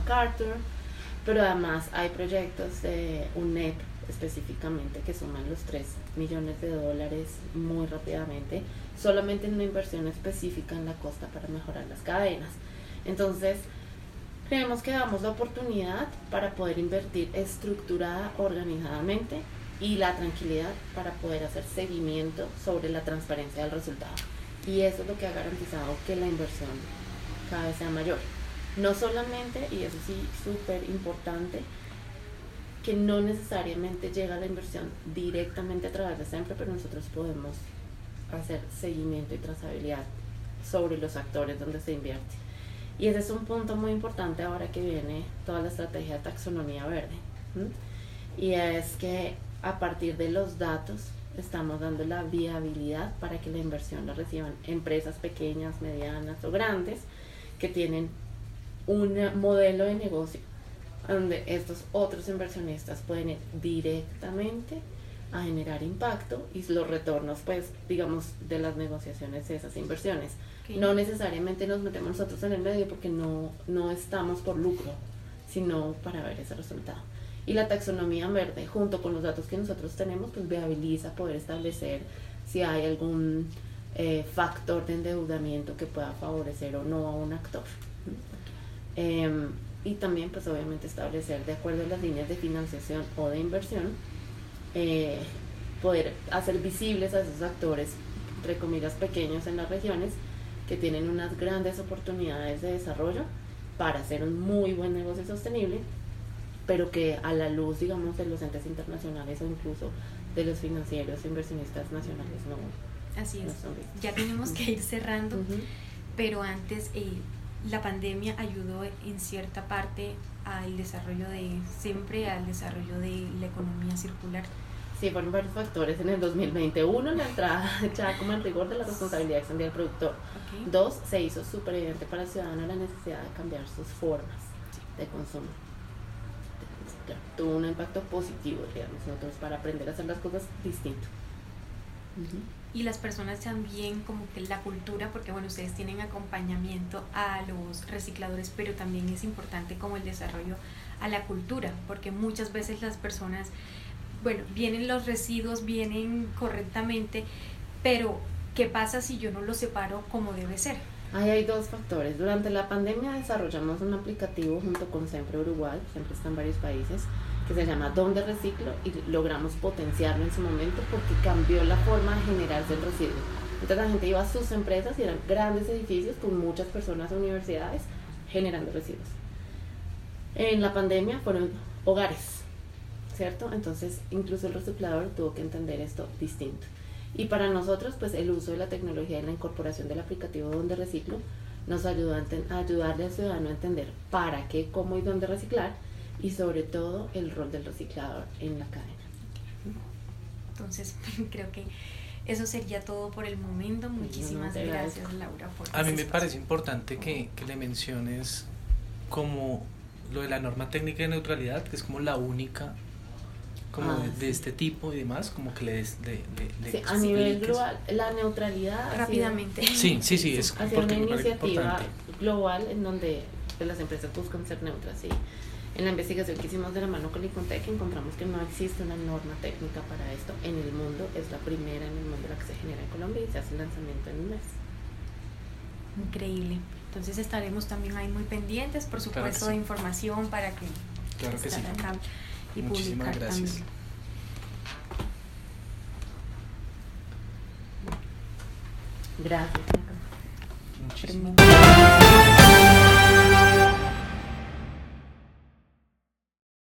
MacArthur, pero además hay proyectos de UNEP específicamente que suman los 3 millones de dólares muy rápidamente, solamente en una inversión específica en la costa para mejorar las cadenas. Entonces, creemos que damos la oportunidad para poder invertir estructurada, organizadamente y la tranquilidad para poder hacer seguimiento sobre la transparencia del resultado. Y eso es lo que ha garantizado que la inversión cada vez sea mayor. No solamente, y eso sí, súper importante, que no necesariamente llega la inversión directamente a través de siempre, pero nosotros podemos hacer seguimiento y trazabilidad sobre los actores donde se invierte. Y ese es un punto muy importante ahora que viene toda la estrategia de taxonomía verde. Y es que a partir de los datos estamos dando la viabilidad para que la inversión la reciban empresas pequeñas, medianas o grandes que tienen un modelo de negocio donde estos otros inversionistas pueden ir directamente a generar impacto y los retornos, pues, digamos, de las negociaciones de esas inversiones. No necesariamente nos metemos nosotros en el medio porque no, no estamos por lucro, sino para ver ese resultado. Y la taxonomía verde, junto con los datos que nosotros tenemos, pues viabiliza poder establecer si hay algún eh, factor de endeudamiento que pueda favorecer o no a un actor. Em, y también pues obviamente establecer de acuerdo a las líneas de financiación o de inversión, eh, poder hacer visibles a esos actores, entre comillas, pequeños en las regiones que tienen unas grandes oportunidades de desarrollo para hacer un muy buen negocio sostenible, pero que a la luz, digamos, de los entes internacionales o incluso de los financieros e inversionistas nacionales no, Así es. ya tenemos que ir cerrando, pero antes... Eh, la pandemia ayudó en cierta parte al desarrollo de siempre al desarrollo de la economía circular. Sí, fueron varios factores en el 2021, la entrada ya como en rigor de la responsabilidad extendida del productor. Dos, se hizo súper evidente para el ciudadano la necesidad de cambiar sus formas de consumo. Tuvo un impacto positivo, digamos, nosotros para aprender a hacer las cosas distinto y las personas también como que la cultura, porque bueno, ustedes tienen acompañamiento a los recicladores, pero también es importante como el desarrollo a la cultura, porque muchas veces las personas, bueno, vienen los residuos, vienen correctamente, pero ¿qué pasa si yo no los separo como debe ser? Ahí hay dos factores. Durante la pandemia desarrollamos un aplicativo junto con Siempre Uruguay, siempre está en varios países, que se llama Donde Reciclo y logramos potenciarlo en su momento porque cambió la forma de generarse el residuo. Entonces la gente iba a sus empresas y eran grandes edificios con muchas personas universidades generando residuos. En la pandemia fueron hogares, ¿cierto? Entonces incluso el reciclador tuvo que entender esto distinto. Y para nosotros, pues el uso de la tecnología y la incorporación del aplicativo Donde Reciclo nos ayudó a, a ayudarle al ciudadano a entender para qué, cómo y dónde reciclar y sobre todo el rol del reciclador en la cadena. Entonces, creo que eso sería todo por el momento. Muchísimas gracias, Laura. Por a mí me parece importante que, que, le menciones como lo de la norma técnica de neutralidad, que es como la única como ah, de, este tipo y demás, como que le des sí, a nivel global, la neutralidad rápidamente. sí, sí, sí, es una iniciativa global en donde las empresas buscan ser neutras, sí en la investigación que hicimos de la mano con Icontec encontramos que no existe una norma técnica para esto en el mundo, es la primera en el mundo la que se genera en Colombia y se hace el lanzamiento en un mes. Increíble. Entonces estaremos también ahí muy pendientes, por supuesto, de información para que, claro que sí. acá y Muchísimas gracias. Gracias. Muchísimas.